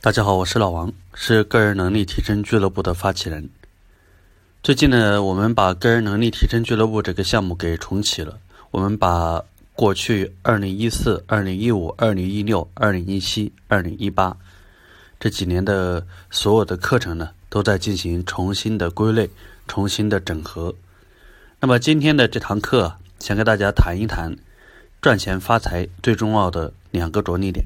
大家好，我是老王，是个人能力提升俱乐部的发起人。最近呢，我们把个人能力提升俱乐部这个项目给重启了。我们把过去二零一四、二零一五、二零一六、二零一七、二零一八这几年的所有的课程呢，都在进行重新的归类、重新的整合。那么今天的这堂课，想跟大家谈一谈赚钱发财最重要的两个着力点。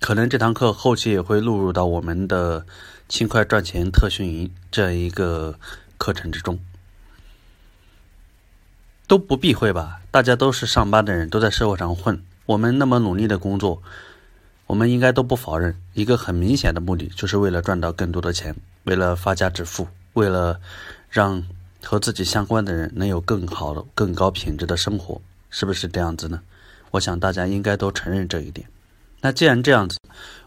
可能这堂课后期也会录入到我们的轻快赚钱特训营这样一个课程之中，都不避讳吧？大家都是上班的人，都在社会上混，我们那么努力的工作，我们应该都不否认一个很明显的目的，就是为了赚到更多的钱，为了发家致富，为了让和自己相关的人能有更好的、更高品质的生活，是不是这样子呢？我想大家应该都承认这一点。那既然这样子，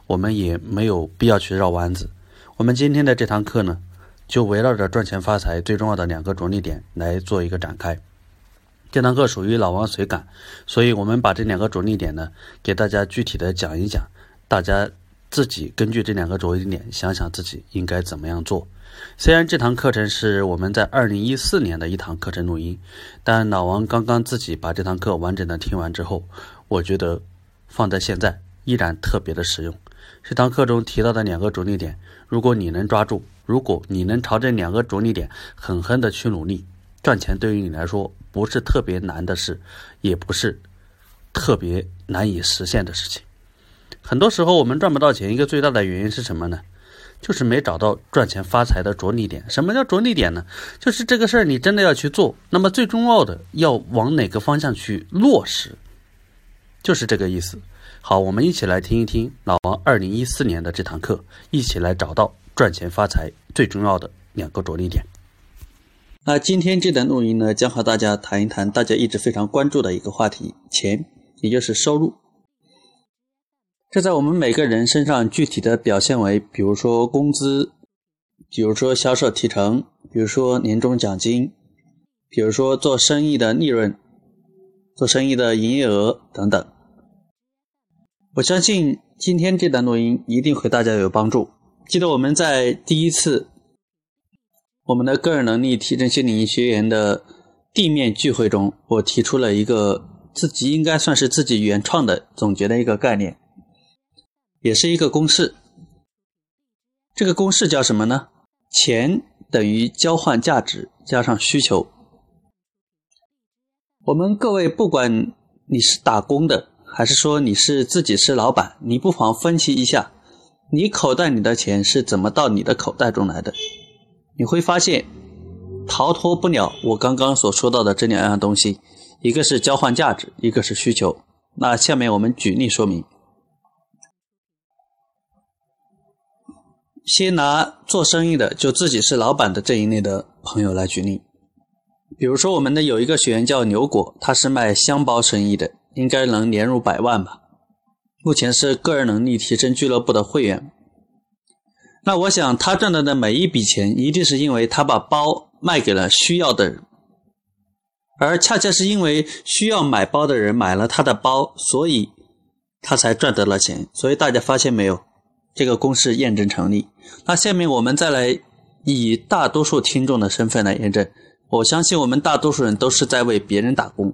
我们也没有必要去绕弯子。我们今天的这堂课呢，就围绕着赚钱发财最重要的两个着力点来做一个展开。这堂课属于老王随感，所以我们把这两个着力点呢，给大家具体的讲一讲，大家自己根据这两个着力点想想自己应该怎么样做。虽然这堂课程是我们在二零一四年的一堂课程录音，但老王刚刚自己把这堂课完整的听完之后，我觉得放在现在。依然特别的实用。这堂课中提到的两个着力点，如果你能抓住，如果你能朝这两个着力点狠狠的去努力，赚钱对于你来说不是特别难的事，也不是特别难以实现的事情。很多时候我们赚不到钱，一个最大的原因是什么呢？就是没找到赚钱发财的着力点。什么叫着力点呢？就是这个事儿你真的要去做，那么最重要的要往哪个方向去落实，就是这个意思。好，我们一起来听一听老王二零一四年的这堂课，一起来找到赚钱发财最重要的两个着力点。那今天这段录音呢，将和大家谈一谈大家一直非常关注的一个话题——钱，也就是收入。这在我们每个人身上具体的表现为，比如说工资，比如说销售提成，比如说年终奖金，比如说做生意的利润，做生意的营业额等等。我相信今天这段录音一定会大家有帮助。记得我们在第一次我们的个人能力提升心理学员的地面聚会中，我提出了一个自己应该算是自己原创的总结的一个概念，也是一个公式。这个公式叫什么呢？钱等于交换价值加上需求。我们各位，不管你是打工的。还是说你是自己是老板，你不妨分析一下，你口袋里的钱是怎么到你的口袋中来的？你会发现，逃脱不了我刚刚所说到的这两样东西，一个是交换价值，一个是需求。那下面我们举例说明。先拿做生意的，就自己是老板的这一类的朋友来举例。比如说，我们的有一个学员叫牛果，他是卖箱包生意的。应该能年入百万吧？目前是个人能力提升俱乐部的会员。那我想他赚到的每一笔钱，一定是因为他把包卖给了需要的人，而恰恰是因为需要买包的人买了他的包，所以他才赚得了钱。所以大家发现没有？这个公式验证成立。那下面我们再来以大多数听众的身份来验证。我相信我们大多数人都是在为别人打工。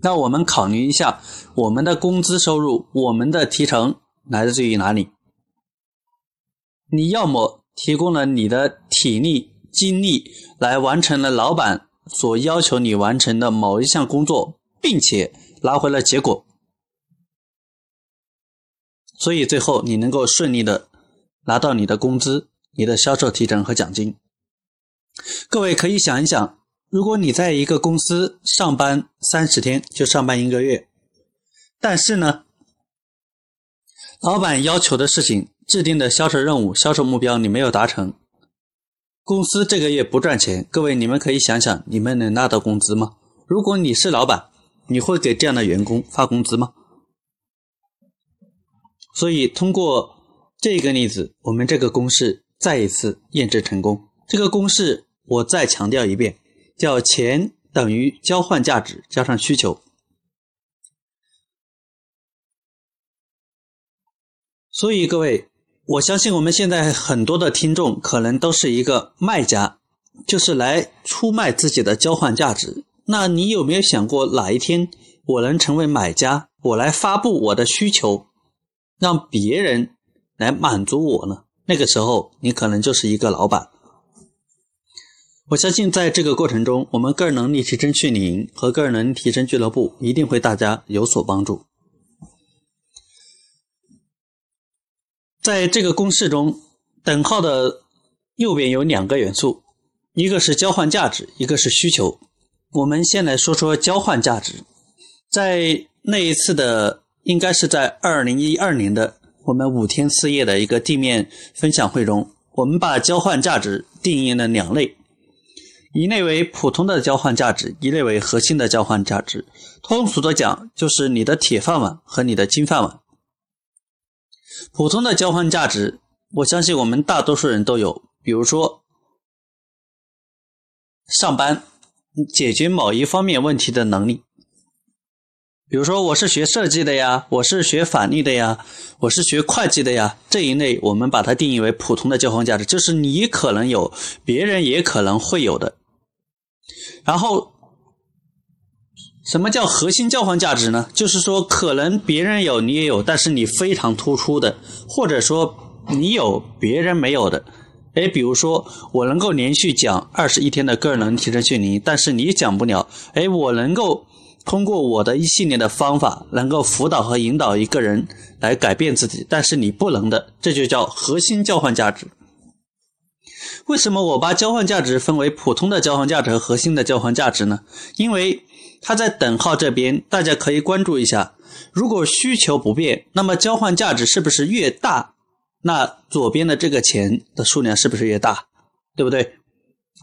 那我们考虑一下，我们的工资收入，我们的提成来自于哪里？你要么提供了你的体力、精力来完成了老板所要求你完成的某一项工作，并且拿回了结果，所以最后你能够顺利的拿到你的工资、你的销售提成和奖金。各位可以想一想。如果你在一个公司上班三十天，就上班一个月，但是呢，老板要求的事情、制定的销售任务、销售目标你没有达成，公司这个月不赚钱。各位，你们可以想想，你们能拿到工资吗？如果你是老板，你会给这样的员工发工资吗？所以，通过这个例子，我们这个公式再一次验证成功。这个公式我再强调一遍。叫钱等于交换价值加上需求，所以各位，我相信我们现在很多的听众可能都是一个卖家，就是来出卖自己的交换价值。那你有没有想过，哪一天我能成为买家，我来发布我的需求，让别人来满足我呢？那个时候，你可能就是一个老板。我相信，在这个过程中，我们个人能力提升训练营和个人能力提升俱乐部一定会大家有所帮助。在这个公式中，等号的右边有两个元素，一个是交换价值，一个是需求。我们先来说说交换价值。在那一次的，应该是在二零一二年的我们五天四夜的一个地面分享会中，我们把交换价值定义了两类。一类为普通的交换价值，一类为核心的交换价值。通俗的讲，就是你的铁饭碗和你的金饭碗。普通的交换价值，我相信我们大多数人都有，比如说上班解决某一方面问题的能力。比如说，我是学设计的呀，我是学法律的呀，我是学会计的呀，这一类我们把它定义为普通的交换价值，就是你可能有，别人也可能会有的。然后，什么叫核心交换价值呢？就是说，可能别人有你也有，但是你非常突出的，或者说你有别人没有的。哎，比如说我能够连续讲二十一天的个人能力提升训练营，但是你讲不了。哎，我能够通过我的一系列的方法，能够辅导和引导一个人来改变自己，但是你不能的，这就叫核心交换价值。为什么我把交换价值分为普通的交换价值和核心的交换价值呢？因为它在等号这边，大家可以关注一下。如果需求不变，那么交换价值是不是越大，那左边的这个钱的数量是不是越大？对不对？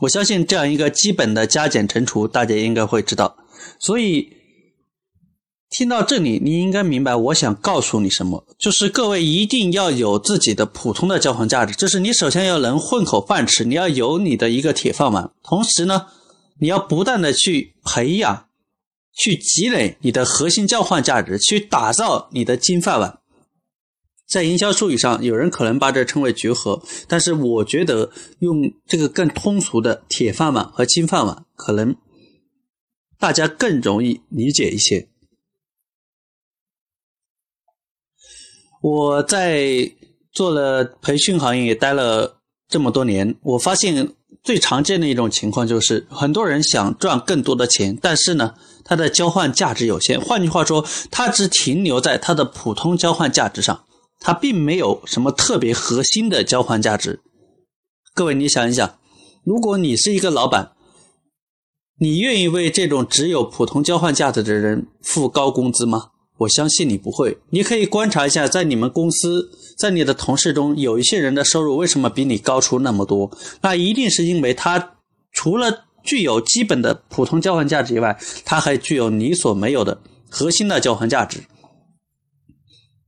我相信这样一个基本的加减乘除，大家应该会知道。所以。听到这里，你应该明白我想告诉你什么，就是各位一定要有自己的普通的交换价值，就是你首先要能混口饭吃，你要有你的一个铁饭碗，同时呢，你要不断的去培养、去积累你的核心交换价值，去打造你的金饭碗。在营销术语上，有人可能把这称为绝合，但是我觉得用这个更通俗的铁饭碗和金饭碗，可能大家更容易理解一些。我在做了培训行业也待了这么多年，我发现最常见的一种情况就是，很多人想赚更多的钱，但是呢，他的交换价值有限。换句话说，他只停留在他的普通交换价值上，他并没有什么特别核心的交换价值。各位，你想一想，如果你是一个老板，你愿意为这种只有普通交换价值的人付高工资吗？我相信你不会。你可以观察一下，在你们公司，在你的同事中，有一些人的收入为什么比你高出那么多？那一定是因为他除了具有基本的普通交换价值以外，他还具有你所没有的核心的交换价值。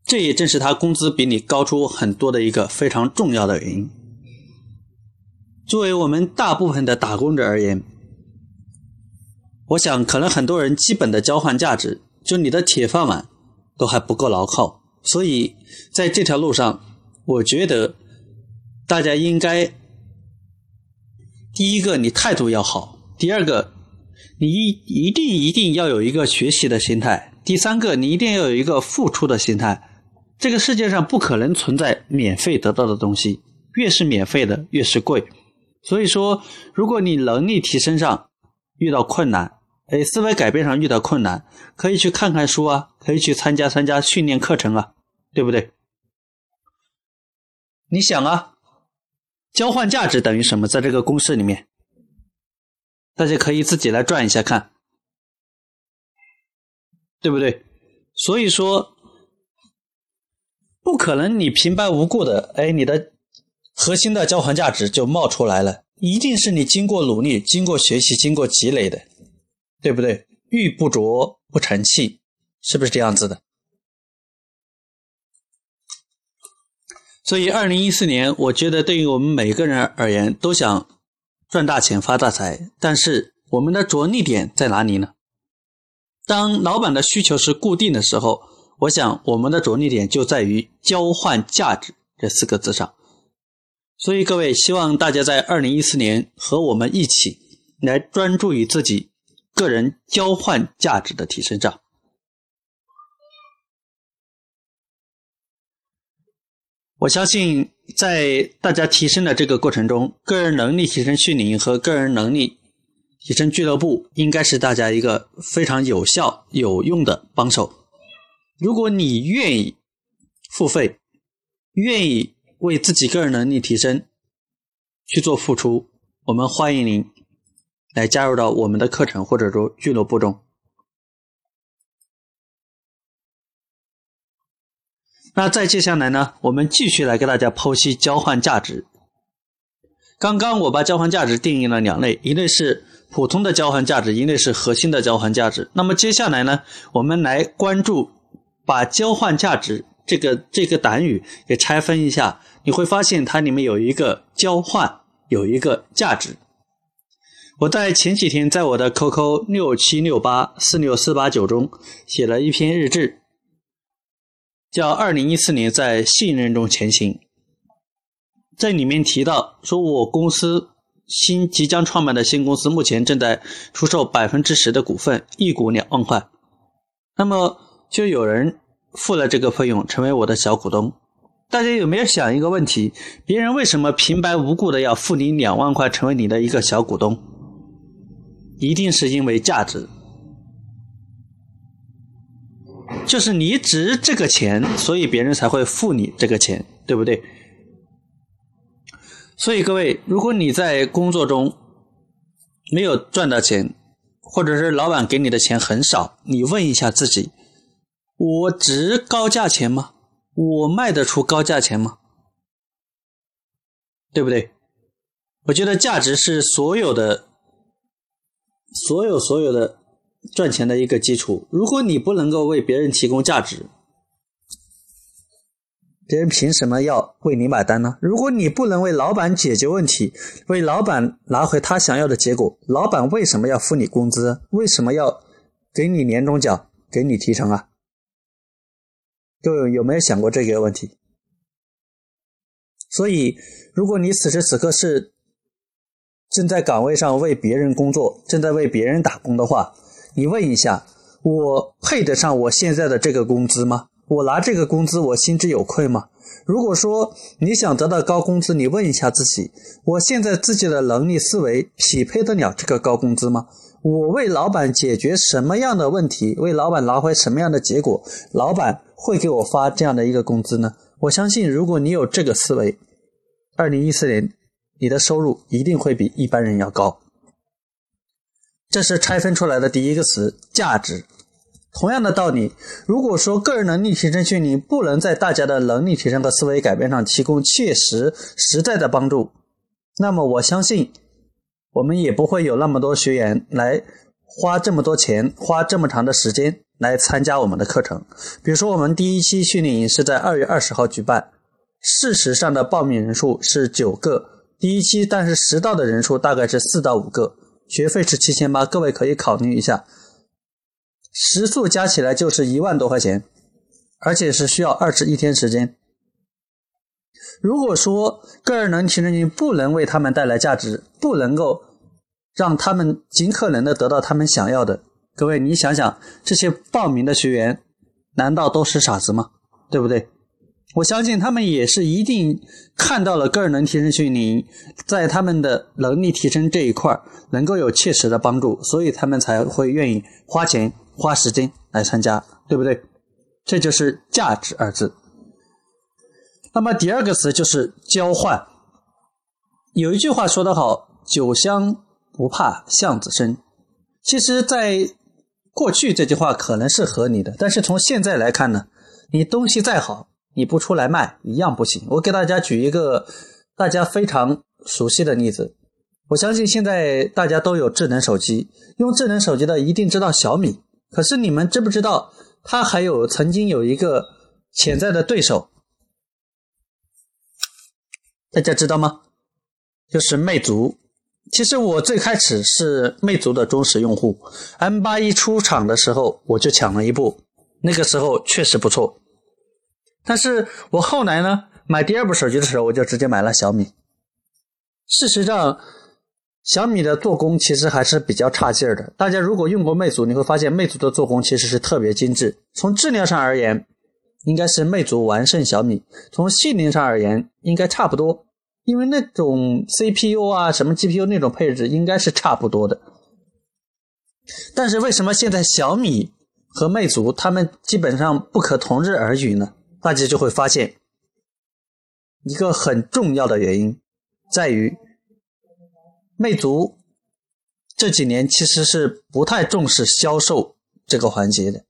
这也正是他工资比你高出很多的一个非常重要的原因。作为我们大部分的打工者而言，我想可能很多人基本的交换价值。就你的铁饭碗都还不够牢靠，所以在这条路上，我觉得大家应该第一个你态度要好，第二个你一一定一定要有一个学习的心态，第三个你一定要有一个付出的心态。这个世界上不可能存在免费得到的东西，越是免费的越是贵。所以说，如果你能力提升上遇到困难，哎，思维改变上遇到困难，可以去看看书啊，可以去参加参加训练课程啊，对不对？你想啊，交换价值等于什么？在这个公式里面，大家可以自己来转一下看，对不对？所以说，不可能你平白无故的，哎，你的核心的交换价值就冒出来了，一定是你经过努力、经过学习、经过积累的。对不对？玉不琢不成器，是不是这样子的？所以，二零一四年，我觉得对于我们每个人而言，都想赚大钱、发大财。但是，我们的着力点在哪里呢？当老板的需求是固定的时候，我想我们的着力点就在于交换价值这四个字上。所以各位，希望大家在二零一四年和我们一起来专注于自己个人交换价值的提升上。我相信，在大家提升的这个过程中，个人能力提升训练营和个人能力提升俱乐部应该是大家一个非常有效、有用的帮手。如果你愿意付费，愿意为自己个人能力提升去做付出，我们欢迎您来加入到我们的课程或者说俱乐部中。那再接下来呢，我们继续来给大家剖析交换价值。刚刚我把交换价值定义了两类，一类是普通的交换价值，一类是核心的交换价值。那么接下来呢，我们来关注把交换价值这个这个短语给拆分一下，你会发现它里面有一个交换，有一个价值。我在前几天在我的 QQ 六七六八四六四八九中写了一篇日志。叫二零一四年在信任中前行，在里面提到说，我公司新即将创办的新公司目前正在出售百分之十的股份，一股两万块。那么就有人付了这个费用，成为我的小股东。大家有没有想一个问题？别人为什么平白无故的要付你两万块，成为你的一个小股东？一定是因为价值。就是你值这个钱，所以别人才会付你这个钱，对不对？所以各位，如果你在工作中没有赚到钱，或者是老板给你的钱很少，你问一下自己：我值高价钱吗？我卖得出高价钱吗？对不对？我觉得价值是所有的、所有、所有的。赚钱的一个基础。如果你不能够为别人提供价值，别人凭什么要为你买单呢？如果你不能为老板解决问题，为老板拿回他想要的结果，老板为什么要付你工资？为什么要给你年终奖、给你提成啊？各位有没有想过这个问题？所以，如果你此时此刻是正在岗位上为别人工作，正在为别人打工的话，你问一下，我配得上我现在的这个工资吗？我拿这个工资，我心知有愧吗？如果说你想得到高工资，你问一下自己，我现在自己的能力思维匹配得了这个高工资吗？我为老板解决什么样的问题，为老板拿回什么样的结果，老板会给我发这样的一个工资呢？我相信，如果你有这个思维，二零一四年你的收入一定会比一般人要高。这是拆分出来的第一个词“价值”。同样的道理，如果说个人能力提升训练不能在大家的能力提升和思维改变上提供切实实在的帮助，那么我相信我们也不会有那么多学员来花这么多钱、花这么长的时间来参加我们的课程。比如说，我们第一期训练营是在二月二十号举办，事实上的报名人数是九个，第一期但是实到的人数大概是四到五个。学费是七千八，各位可以考虑一下，时速加起来就是一万多块钱，而且是需要二十一天时间。如果说个人能提升训不能为他们带来价值，不能够让他们尽可能的得到他们想要的，各位你想想，这些报名的学员难道都是傻子吗？对不对？我相信他们也是一定看到了个人能提升训练营在他们的能力提升这一块能够有切实的帮助，所以他们才会愿意花钱花时间来参加，对不对？这就是价值二字。那么第二个词就是交换。有一句话说得好：“酒香不怕巷子深。”其实，在过去这句话可能是合理的，但是从现在来看呢，你东西再好。你不出来卖一样不行。我给大家举一个大家非常熟悉的例子。我相信现在大家都有智能手机，用智能手机的一定知道小米。可是你们知不知道，它还有曾经有一个潜在的对手？大家知道吗？就是魅族。其实我最开始是魅族的忠实用户，M 八一出厂的时候我就抢了一部。那个时候确实不错。但是我后来呢，买第二部手机的时候，我就直接买了小米。事实上，小米的做工其实还是比较差劲儿的。大家如果用过魅族，你会发现魅族的做工其实是特别精致。从质量上而言，应该是魅族完胜小米；从性能上而言，应该差不多。因为那种 CPU 啊、什么 GPU 那种配置应该是差不多的。但是为什么现在小米和魅族他们基本上不可同日而语呢？大家就会发现一个很重要的原因，在于。魅族这几年其实是不太重视销售这个环节的，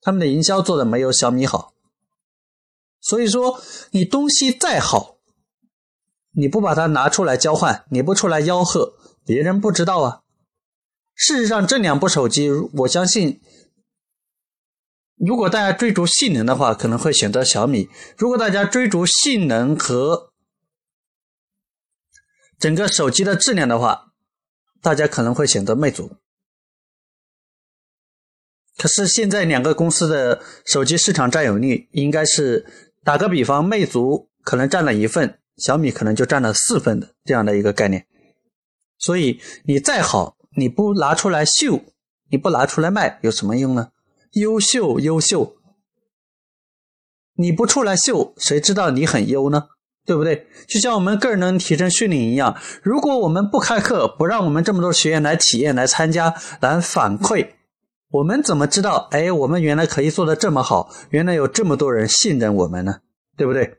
他们的营销做的没有小米好。所以说，你东西再好，你不把它拿出来交换，你不出来吆喝，别人不知道啊。事实上，这两部手机，我相信，如果大家追逐性能的话，可能会选择小米；如果大家追逐性能和整个手机的质量的话，大家可能会选择魅族。可是现在两个公司的手机市场占有率应该是，打个比方，魅族可能占了一份，小米可能就占了四份的这样的一个概念。所以你再好，你不拿出来秀，你不拿出来卖，有什么用呢？优秀，优秀，你不出来秀，谁知道你很优呢？对不对？就像我们个人能提升训练一样，如果我们不开课，不让我们这么多学员来体验、来参加、来反馈，我们怎么知道？哎，我们原来可以做的这么好，原来有这么多人信任我们呢？对不对？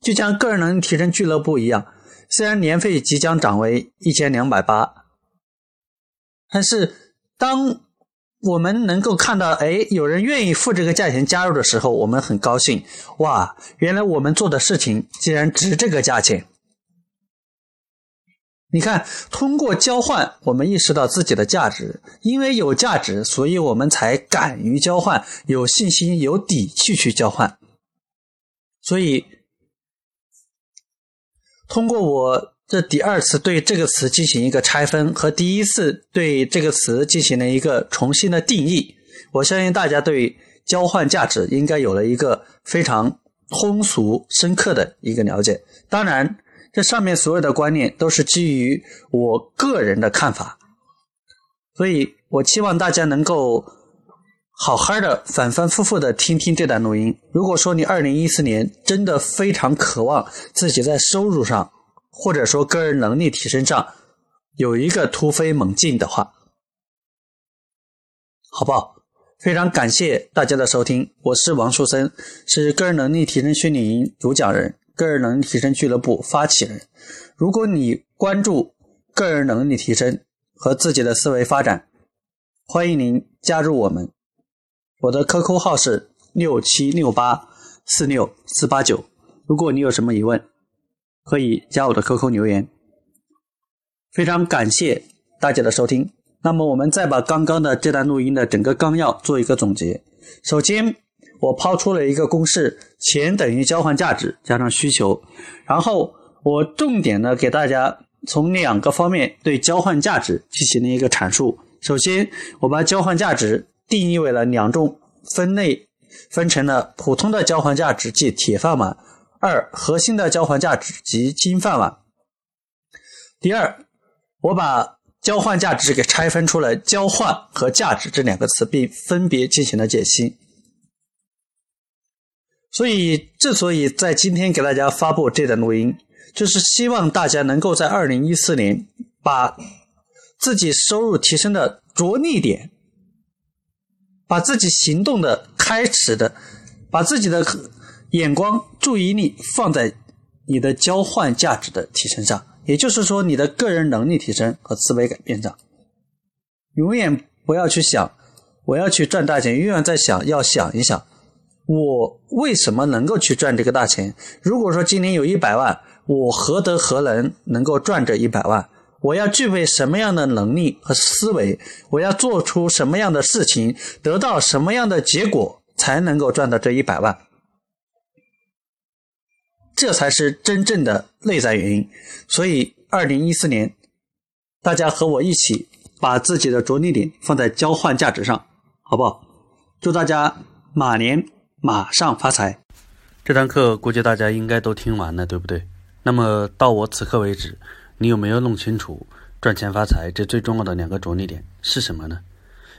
就像个人能提升俱乐部一样，虽然年费即将涨为一千两百八，但是当。我们能够看到，哎，有人愿意付这个价钱加入的时候，我们很高兴。哇，原来我们做的事情竟然值这个价钱！你看，通过交换，我们意识到自己的价值，因为有价值，所以我们才敢于交换，有信心、有底气去交换。所以，通过我。这第二次对这个词进行一个拆分，和第一次对这个词进行了一个重新的定义。我相信大家对交换价值应该有了一个非常通俗、深刻的一个了解。当然，这上面所有的观念都是基于我个人的看法，所以我期望大家能够好好的反反复复的听听这段录音。如果说你二零一四年真的非常渴望自己在收入上，或者说个人能力提升上有一个突飞猛进的话，好不好？非常感谢大家的收听，我是王树森，是个人能力提升训练营主讲人，个人能力提升俱乐部发起人。如果你关注个人能力提升和自己的思维发展，欢迎您加入我们。我的 QQ 号是六七六八四六四八九，如果你有什么疑问。可以加我的 QQ 留言，非常感谢大家的收听。那么我们再把刚刚的这段录音的整个纲要做一个总结。首先，我抛出了一个公式：钱等于交换价值加上需求。然后我重点的给大家从两个方面对交换价值进行了一个阐述。首先，我把交换价值定义为了两种分类，分成了普通的交换价值即铁饭碗。二核心的交换价值及金饭碗。第二，我把交换价值给拆分出来交换和价值这两个词，并分别进行了解析。所以，之所以在今天给大家发布这段录音，就是希望大家能够在二零一四年把自己收入提升的着力点，把自己行动的开始的，把自己的。眼光、注意力放在你的交换价值的提升上，也就是说，你的个人能力提升和思维改变上。永远不要去想我要去赚大钱，永远在想要想一想，我为什么能够去赚这个大钱？如果说今年有一百万，我何德何能能够赚这一百万？我要具备什么样的能力和思维？我要做出什么样的事情，得到什么样的结果，才能够赚到这一百万？这才是真正的内在原因，所以二零一四年，大家和我一起把自己的着力点放在交换价值上，好不好？祝大家马年马上发财。这堂课估计大家应该都听完了，对不对？那么到我此刻为止，你有没有弄清楚赚钱发财这最重要的两个着力点是什么呢？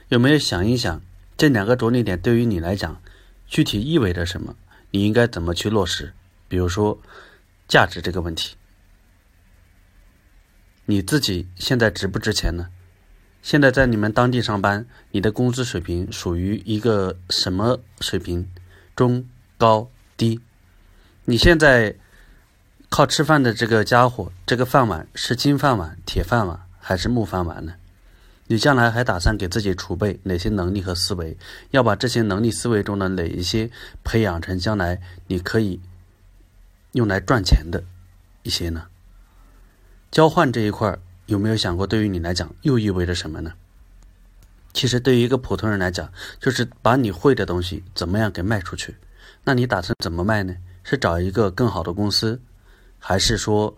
有没有想一想这两个着力点对于你来讲具体意味着什么？你应该怎么去落实？比如说价值这个问题，你自己现在值不值钱呢？现在在你们当地上班，你的工资水平属于一个什么水平？中、高、低？你现在靠吃饭的这个家伙，这个饭碗是金饭碗、铁饭碗还是木饭碗呢？你将来还打算给自己储备哪些能力和思维？要把这些能力思维中的哪一些培养成将来你可以用来赚钱的一些呢？交换这一块有没有想过，对于你来讲又意味着什么呢？其实对于一个普通人来讲，就是把你会的东西怎么样给卖出去。那你打算怎么卖呢？是找一个更好的公司，还是说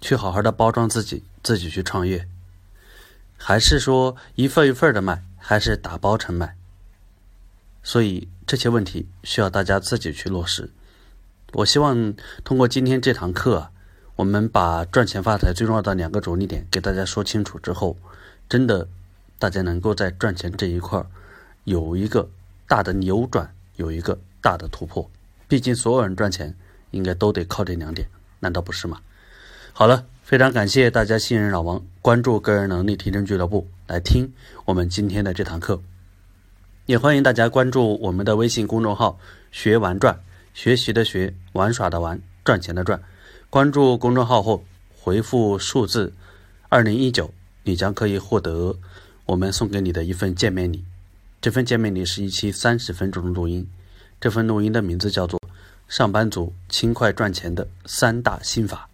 去好好的包装自己，自己去创业？还是说一份一份的卖，还是打包成卖？所以这些问题需要大家自己去落实。我希望通过今天这堂课，我们把赚钱发财最重要的两个着力点给大家说清楚之后，真的大家能够在赚钱这一块有一个大的扭转，有一个大的突破。毕竟所有人赚钱应该都得靠这两点，难道不是吗？好了。非常感谢大家信任老王，关注个人能力提升俱乐部来听我们今天的这堂课，也欢迎大家关注我们的微信公众号“学玩赚”，学习的学，玩耍的玩，赚钱的赚。关注公众号后回复数字二零一九，你将可以获得我们送给你的一份见面礼。这份见面礼是一期三十分钟的录音，这份录音的名字叫做《上班族轻快赚钱的三大心法》。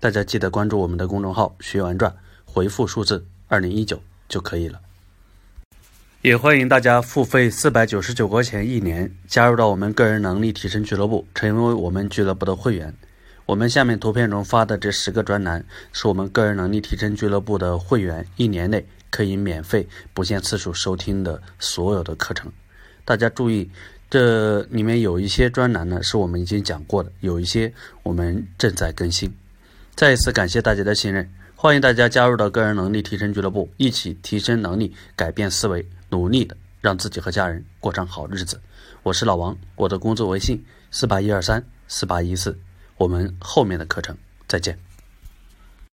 大家记得关注我们的公众号“学完赚”，回复数字二零一九就可以了。也欢迎大家付费四百九十九块钱一年，加入到我们个人能力提升俱乐部，成为我们俱乐部的会员。我们下面图片中发的这十个专栏，是我们个人能力提升俱乐部的会员一年内可以免费、不限次数收听的所有的课程。大家注意，这里面有一些专栏呢是我们已经讲过的，有一些我们正在更新。再一次感谢大家的信任，欢迎大家加入到个人能力提升俱乐部，一起提升能力，改变思维，努力的让自己和家人过上好日子。我是老王，我的工作微信四八一二三四八一四，我们后面的课程再见。